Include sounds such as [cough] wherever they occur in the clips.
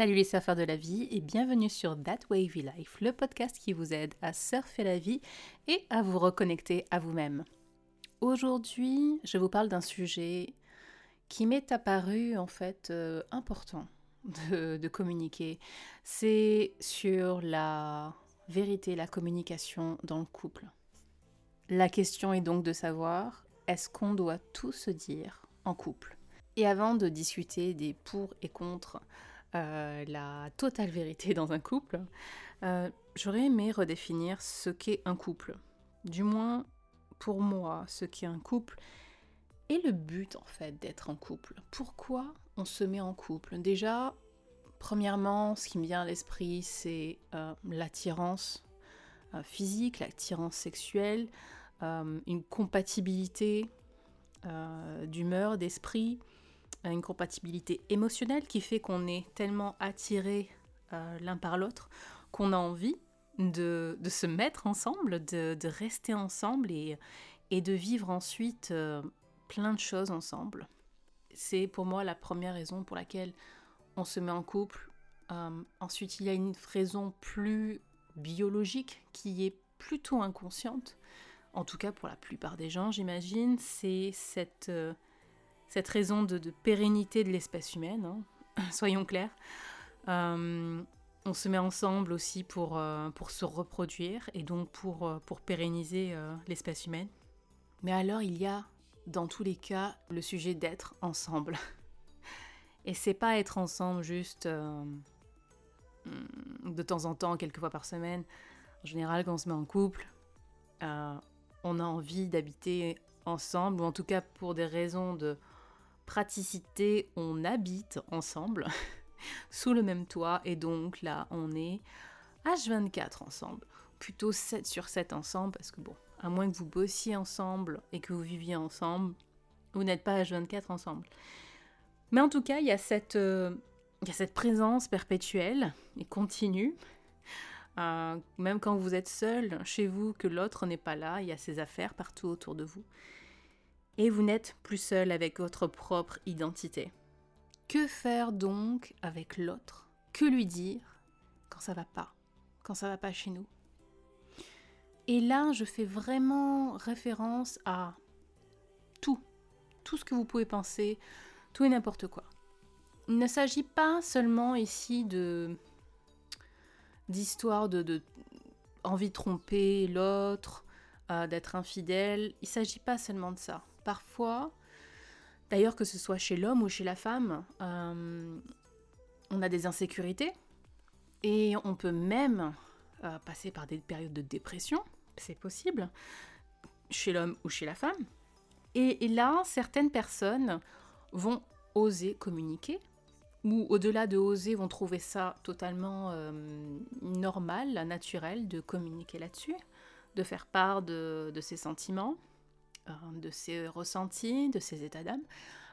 Salut les surfeurs de la vie et bienvenue sur That Wavy Life, le podcast qui vous aide à surfer la vie et à vous reconnecter à vous-même. Aujourd'hui, je vous parle d'un sujet qui m'est apparu en fait euh, important de, de communiquer. C'est sur la vérité, la communication dans le couple. La question est donc de savoir est-ce qu'on doit tout se dire en couple? Et avant de discuter des pour et contre, euh, la totale vérité [laughs] dans un couple, euh, j'aurais aimé redéfinir ce qu'est un couple. Du moins, pour moi, ce qu'est un couple et le but en fait d'être en couple. Pourquoi on se met en couple? Déjà, premièrement, ce qui me vient à l'esprit, c'est euh, l'attirance physique, l'attirance sexuelle, une compatibilité d'humeur, d'esprit, une compatibilité émotionnelle qui fait qu'on est tellement attiré euh, l'un par l'autre qu'on a envie de, se mettre ensemble, de, rester ensemble et, et, de vivre ensuite euh, plein de choses ensemble. C'est pour moi la première raison pour laquelle on se met en couple. Euh, ensuite, il y a une raison plus biologique qui est plutôt inconsciente, en tout cas pour la plupart des gens, j'imagine, c'est cette cette raison de, pérennité de l'espèce humaine, hein, [laughs] soyons clairs. Euh, on se met ensemble aussi pour, euh, se reproduire et donc pour, euh, pour pérenniser l'espèce humaine. Mais alors il y a dans tous les cas le sujet d'être ensemble. [laughs] Et c'est pas être ensemble juste de temps en temps, quelques fois par semaine. En général, quand on se met en couple, on a envie d'habiter ensemble, ou en tout cas pour des raisons de praticité, on habite ensemble [laughs] sous le même toit et donc là on est H24 ensemble. Plutôt 7 sur 7 ensemble parce que bon, à moins que vous bossiez ensemble et que vous viviez ensemble, vous n'êtes pas H24 ensemble. Mais en tout cas, il y a cette, euh, présence perpétuelle et continue. Euh, même quand vous êtes seul chez vous, que l'autre n'est pas là, il y a ses affaires partout autour de vous et vous n'êtes plus seul avec votre propre identité. Que faire donc avec l'autre? Que lui dire quand ça va pas Quand ça va pas chez nous? Et là, je fais vraiment référence à tout, tout ce que vous pouvez penser, tout et n'importe quoi. Il ne s'agit pas seulement ici de d'histoire de, de envie de tromper l'autre, euh, d'être infidèle. Il ne s'agit pas seulement de ça parfois, d'ailleurs que ce soit chez l'homme ou chez la femme, euh, on a des insécurités et on peut même euh, passer par des périodes de dépression, c'est possible, chez l'homme ou chez la femme. Et, là, certaines personnes vont oser communiquer, ou au-delà de oser, vont trouver ça totalement euh, normal, naturel de communiquer là-dessus, de faire part de, ses sentiments, de ses ressentis, de ses états d'âme,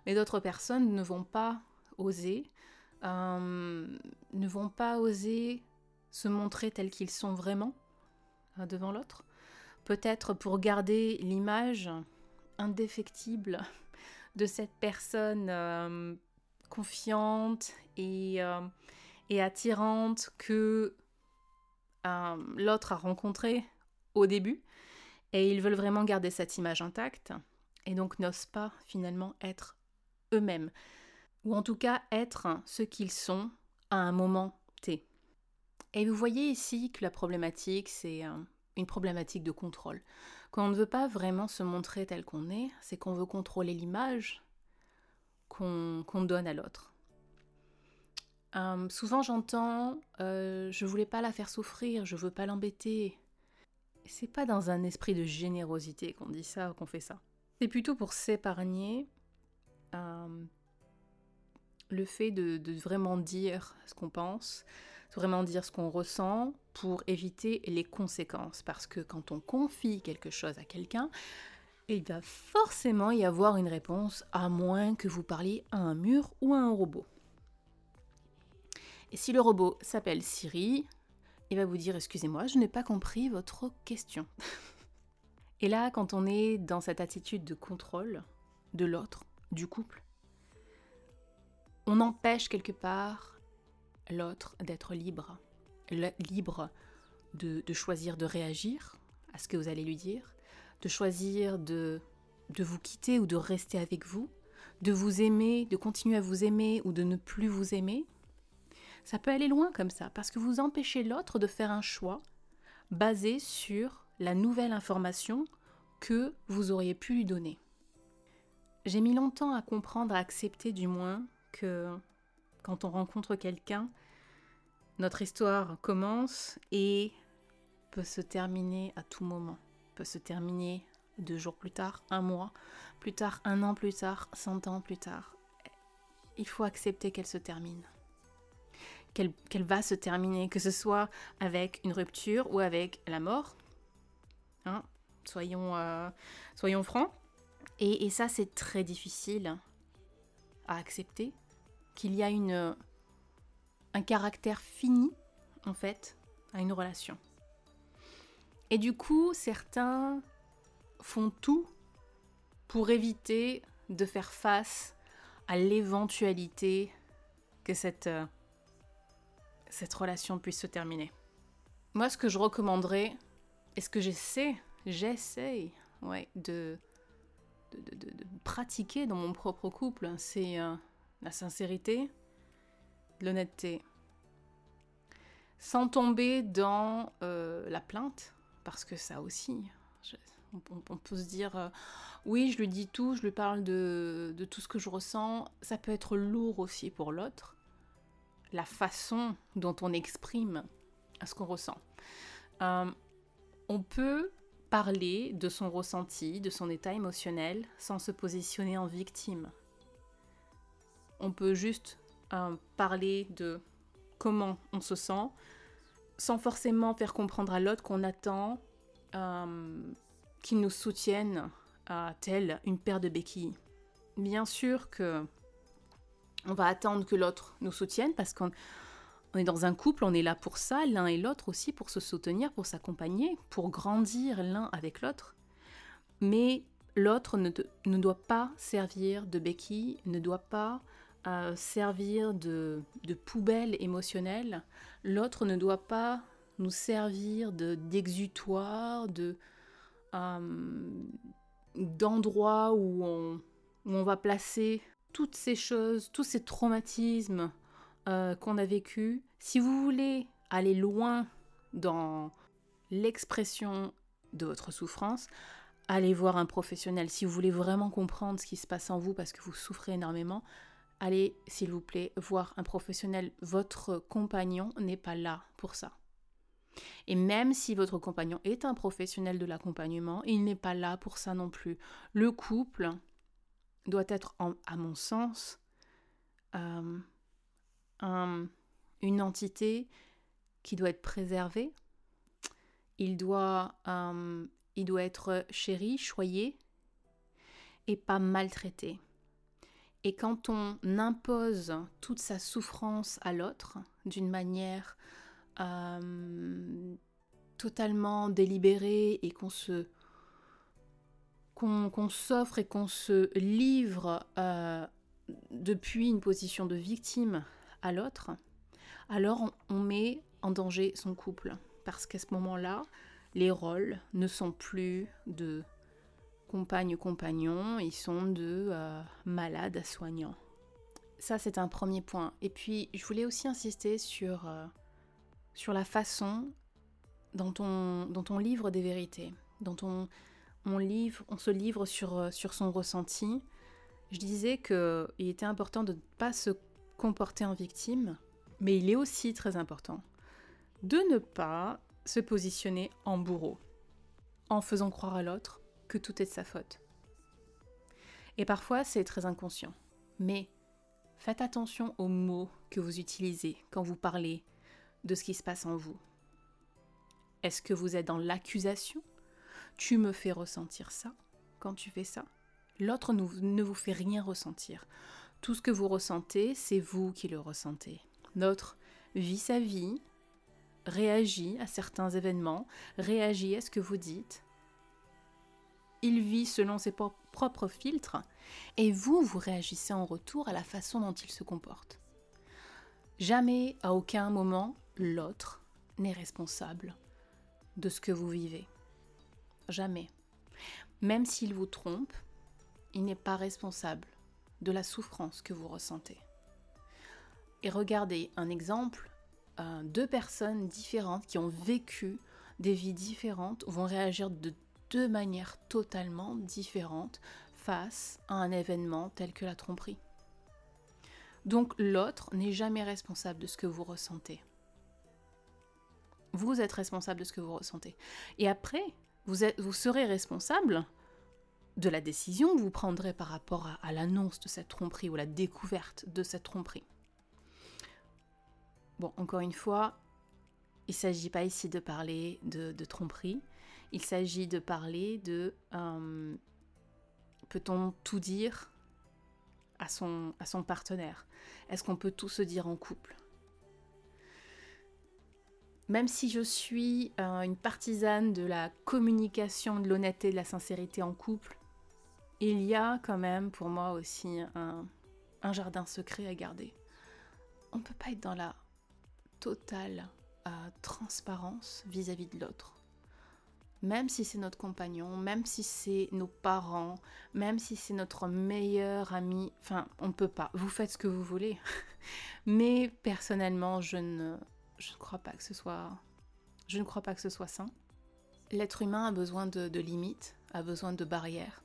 mais d'autres personnes ne vont pas oser, euh, ne vont pas oser se montrer tels qu'ils sont vraiment euh, devant l'autre. Peut-être pour garder l'image indéfectible de cette personne confiante et, et, attirante que l'autre a rencontrée au début et ils veulent vraiment garder cette image intacte et donc n'osent pas finalement être eux-mêmes. Ou en tout cas être ce qu'ils sont à un moment T. Et vous voyez ici que la problématique, c'est euh, une problématique de contrôle. Quand on ne veut pas vraiment se montrer tel qu'on est, c'est qu'on veut contrôler l'image qu'on donne à l'autre. Euh, souvent j'entends euh, je voulais pas la faire souffrir, je veux pas l'embêter, c'est pas dans un esprit de générosité qu'on dit ça, qu'on fait ça. C'est plutôt pour s'épargner euh, le fait de, vraiment dire ce qu'on pense, vraiment dire ce qu'on ressent pour éviter les conséquences. Parce que quand on confie quelque chose à quelqu'un, il va forcément y avoir une réponse, à moins que vous parliez à un mur ou à un robot. Et si le robot s'appelle Siri, il va vous dire Excusez-moi, je n'ai pas compris votre question. [laughs] Et là, quand on est dans cette attitude de contrôle de l'autre, du couple, on empêche quelque part l'autre d'être libre. libre de, choisir de réagir à ce que vous allez lui dire, de choisir de, de vous quitter ou de rester avec vous, de vous aimer, de continuer à vous aimer ou de ne plus vous aimer. Ça peut aller loin comme ça, parce que vous empêchez l'autre de faire un choix basé sur la nouvelle information que vous auriez pu lui donner. J'ai mis longtemps à comprendre, à accepter du moins, que quand on rencontre quelqu'un, notre histoire commence et peut se terminer à tout moment. Peut se terminer deux jours plus tard, un mois plus tard, un an plus tard, cent ans plus tard. Il faut accepter qu'elle se termine. Qu'elle va se terminer, que ce soit avec une rupture ou avec la mort. Hein, soyons, euh, soyons francs. Et, et ça, c'est très difficile à accepter. Qu'il y a une, un caractère fini, en fait, à une relation. Et du coup, certains font tout pour éviter de faire face à l'éventualité que cette, euh, cette relation puisse se terminer. Moi, ce que je recommanderais, et ce que j'essaie, j'essaie ouais, de, de, pratiquer dans mon propre couple, c'est euh, la sincérité, l'honnêteté, sans tomber dans euh, la plainte, parce que ça aussi, on, peut se dire, euh, oui, je lui dis tout, je lui parle de, tout ce que je ressens. Ça peut être lourd aussi pour l'autre, la façon dont on exprime ce qu'on ressent. Euh, on peut parler de son ressenti, de son état émotionnel, sans se positionner en victime. On peut juste euh, parler de comment on se sent, sans forcément faire comprendre à l'autre qu'on attend qui nous soutiennent à telle une paire de béquilles. Bien sûr que on va attendre que l'autre nous soutienne parce qu'on est dans un couple, on est là pour ça, l'un et l'autre aussi pour se soutenir, pour s'accompagner, pour grandir l'un avec l'autre. Mais l'autre ne, doit pas servir de béquille, ne doit pas euh, servir de, poubelle émotionnelle. L'autre ne doit pas nous servir d'exutoire, de, euh, d'endroits où on, va placer toutes ces choses, tous ces traumatismes euh, qu'on a vécu. Si vous voulez aller loin dans l'expression de votre souffrance, allez voir un professionnel. Si vous voulez vraiment comprendre ce qui se passe en vous parce que vous souffrez énormément, allez, s'il vous plaît, voir un professionnel. Votre compagnon n'est pas là pour ça. Et même si votre compagnon est un professionnel de l'accompagnement, il n'est pas là pour ça non plus. Le couple doit être, à mon sens, euh, une entité qui doit être préservée. Il doit, euh, il doit être chéri, choyé et pas maltraité. Et quand on impose toute sa souffrance à l'autre d'une manière euh, totalement délibéré et qu'on se qu'on s'offre et qu'on se livre euh, depuis une position de victime à l'autre, alors on, met en danger son couple. Parce qu'à ce moment-là, les rôles ne sont plus de compagne-compagnon, ils sont de euh, malade à soignant. Ça, c'est un premier point. Et puis, je voulais aussi insister sur sur la façon dont on, dont on livre des vérités, dont on, on, se livre sur, euh, sur son ressenti. Je disais qu'il était important de ne pas se comporter en victime, mais il est aussi très important de ne pas se positionner en bourreau, en faisant croire à l'autre que tout est de sa faute. Et parfois, c'est très inconscient. Mais faites attention aux mots que vous utilisez quand vous parlez de ce qui se passe en vous. Est-ce que vous êtes dans l'accusation Tu me fais ressentir ça quand tu fais ça L'autre ne vous fait rien ressentir. Tout ce que vous ressentez, c'est vous qui le ressentez. L'autre vit sa vie, réagit à certains événements, réagit à ce que vous dites. Il vit selon ses propres filtres et vous, vous réagissez en retour à la façon dont il se comporte. Jamais, à aucun moment, l'autre n'est responsable de ce que vous vivez. Jamais. Même s'il vous trompe, il n'est pas responsable de la souffrance que vous ressentez. Et regardez un exemple, euh, deux personnes différentes qui ont vécu des vies différentes vont réagir de deux manières totalement différentes face à un événement tel que la tromperie. Donc l'autre n'est jamais responsable de ce que vous ressentez. Vous êtes responsable de ce que vous ressentez. Et après, vous, serez responsable de la décision que vous prendrez par rapport à, l'annonce de cette tromperie ou la découverte de cette tromperie. Bon, encore une fois, il ne s'agit pas ici de parler de, tromperie, il s'agit de parler de euh, peut-on tout dire à son, à son partenaire? Est-ce qu'on peut tout se dire en couple? Même si je suis euh, une partisane de la communication, de l'honnêteté, de la sincérité en couple, il y a quand même pour moi aussi un, jardin secret à garder. On ne peut pas être dans la totale euh, transparence vis-à-vis de l'autre. Même si c'est notre compagnon, même si c'est nos parents, même si c'est notre meilleur ami, enfin, on ne peut pas. Vous faites ce que vous voulez. [laughs] Mais personnellement, je ne, je ne crois pas que ce soit, je ne crois pas que ce soit sain. L'être humain a besoin de, limites, a besoin de barrières.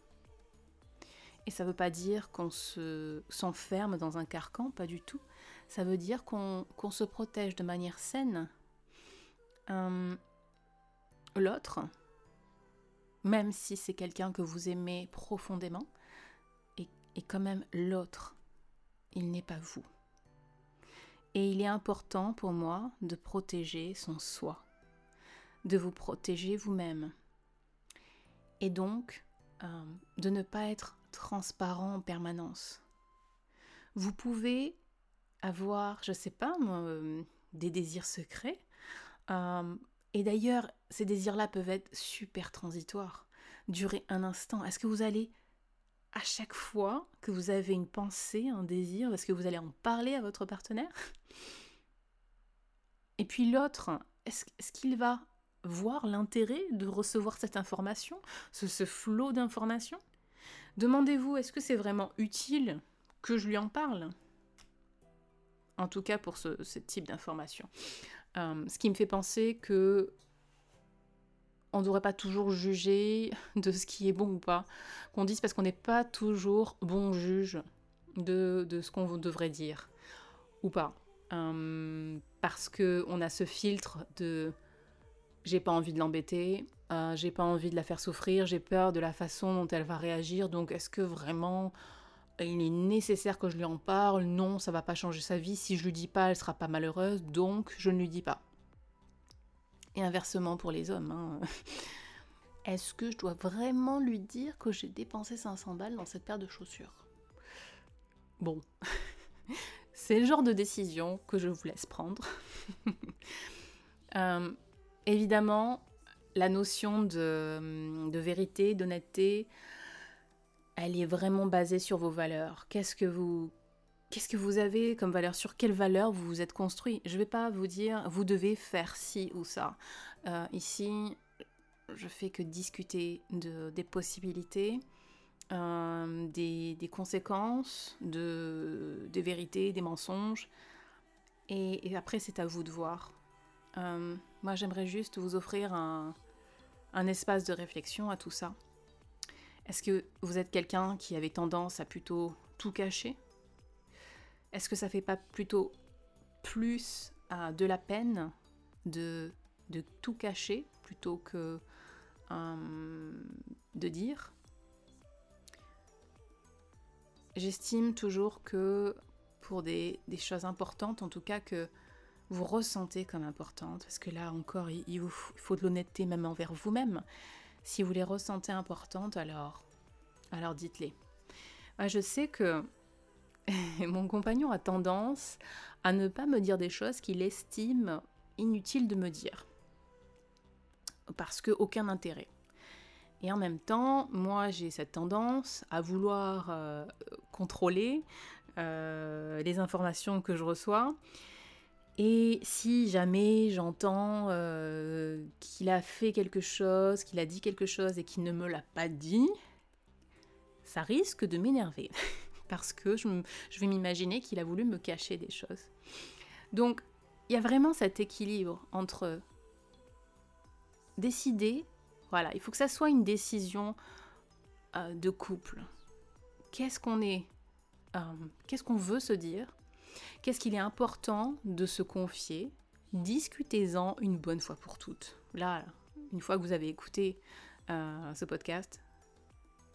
Et ça ne veut pas dire qu'on se, s'enferme dans un carcan, pas du tout. Ça veut dire qu'on, se protège de manière saine. L'autre, même si c'est quelqu'un que vous aimez profondément, est, est quand même l'autre. Il n'est pas vous. Et il est important pour moi de protéger son soi, de vous protéger vous-même. Et donc, euh, de ne pas être transparent en permanence. Vous pouvez avoir, je sais pas, euh, des désirs secrets. Euh, et d'ailleurs, ces désirs-là peuvent être super transitoires, durer un instant. Est-ce que vous allez, à chaque fois que vous avez une pensée, un désir, est-ce que vous allez en parler à votre partenaire? Et puis l'autre, est-ce qu'il va voir l'intérêt de recevoir cette information, ce, flot d'informations? Demandez-vous, est-ce que c'est vraiment utile que je lui en parle? En tout cas pour ce, type d'information. Euh, ce qui me fait penser que on ne devrait pas toujours juger de ce qui est bon ou pas. Qu'on dise parce qu'on n'est pas toujours bon juge de, ce qu'on devrait dire ou pas. Euh, parce qu'on a ce filtre de j'ai pas envie de l'embêter, euh, j'ai pas envie de la faire souffrir, j'ai peur de la façon dont elle va réagir, donc est-ce que vraiment il est nécessaire que je lui en parle? Non, ça va pas changer sa vie, si je lui dis pas, elle sera pas malheureuse, donc je ne lui dis pas. Et inversement pour les hommes. Hein. [laughs] Est-ce que je dois vraiment lui dire que j'ai dépensé 500 balles dans cette paire de chaussures? Bon, [laughs] c'est le genre de décision que je vous laisse prendre. [laughs] euh, Évidemment, la notion de, vérité, d'honnêteté, elle est vraiment basée sur vos valeurs. Qu'est-ce que vous qu'est-ce que vous avez comme valeur? Sur quelle valeur vous vous êtes construit? Je ne vais pas vous dire vous devez faire ci ou ça. Euh, ici, je fais que discuter de, des possibilités, euh, des, conséquences, de, des vérités, des mensonges. et après, c'est à vous de voir. Euh, moi, j'aimerais juste vous offrir un, espace de réflexion à tout ça. Est-ce que vous êtes quelqu'un qui avait tendance à plutôt tout cacher? Est-ce que ça fait pas plutôt plus euh, de la peine de, tout cacher plutôt que euh, de dire? J'estime toujours que pour des, choses importantes, en tout cas que vous ressentez comme importantes, parce que là encore, il, faut de l'honnêteté même envers vous-même. Si vous les ressentez importantes, alors, alors dites-les. je sais que [laughs] mon compagnon a tendance à ne pas me dire des choses qu'il estime inutiles de me dire. Parce que aucun intérêt. Et en même temps, moi j'ai cette tendance à vouloir euh, contrôler euh, les informations que je reçois Et si jamais j'entends euh, qu'il a fait quelque chose, qu'il a dit quelque chose et qu'il ne me l'a pas dit, ça risque de m'énerver. [laughs] Parce que je, je vais m'imaginer qu'il a voulu me cacher des choses. Donc, il y a vraiment cet équilibre entre décider, voilà, il faut que ça soit une décision euh, de couple. Qu'est-ce qu'on est, euh, qu'est-ce qu'on veut se dire, qu'est-ce qu'il est important de se confier, discutez-en une bonne fois pour toutes. Là, une fois que vous avez écouté euh, ce podcast,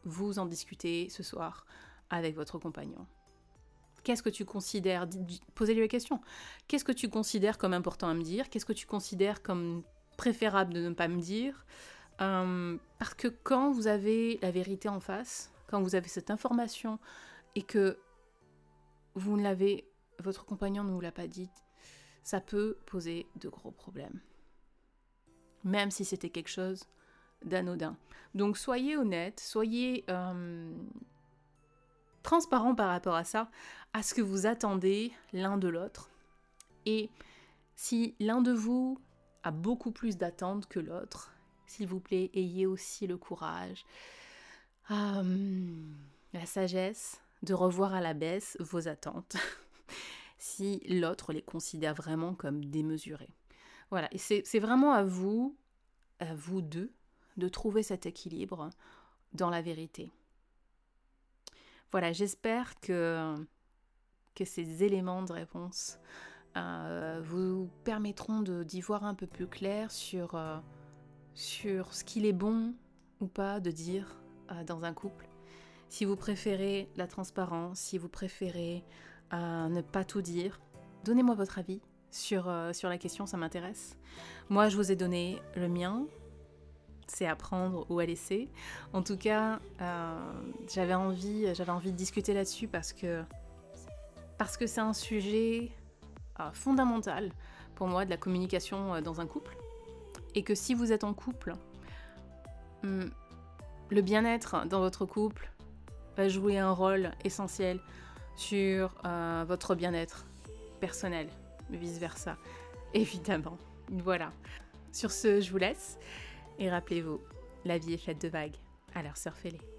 vous en discutez ce soir avec votre compagnon. Qu'est-ce que tu considères Posez-lui la question. Qu'est-ce que tu considères comme important à me dire? Qu'est-ce que tu considères comme préférable de ne pas me dire? Euh, Parce que quand vous avez la vérité en face, quand vous avez cette information et que vous ne l'avez, votre compagnon ne vous l'a pas dit, ça peut poser de gros problèmes. Même si c'était quelque chose d'anodin. Donc soyez honnête, soyez euh, transparent par rapport à ça, à ce que vous attendez l'un de l'autre. Et si l'un de vous a beaucoup plus d'attentes que l'autre, s'il vous plaît, ayez aussi le courage, hum, la sagesse de revoir à la baisse vos attentes [laughs] si l'autre les considère vraiment comme démesurées. Voilà, et c'est vraiment à vous, à vous deux, de trouver cet équilibre dans la vérité. Voilà, j'espère que, que ces éléments de réponse euh, vous permettront d'y voir un peu plus clair sur, euh, sur ce qu'il est bon ou pas de dire euh, dans un couple. Si vous préférez la transparence, si vous préférez ne pas tout dire, donnez-moi votre avis sur, sur la question, ça m'intéresse. Moi, je vous ai donné le mien, c'est à prendre ou à laisser. En tout cas, euh, j'avais envie, j'avais envie de discuter là-dessus parce que parce que c'est un sujet euh, fondamental pour moi de la communication euh, dans un couple et que si vous êtes en couple, hmm, le bien-être dans votre couple va jouer un rôle essentiel sur votre bien-être personnel, vice versa, [laughs] évidemment. Voilà. Sur ce, je vous laisse. Et rappelez-vous, la vie est faite de vagues, alors surfez-les.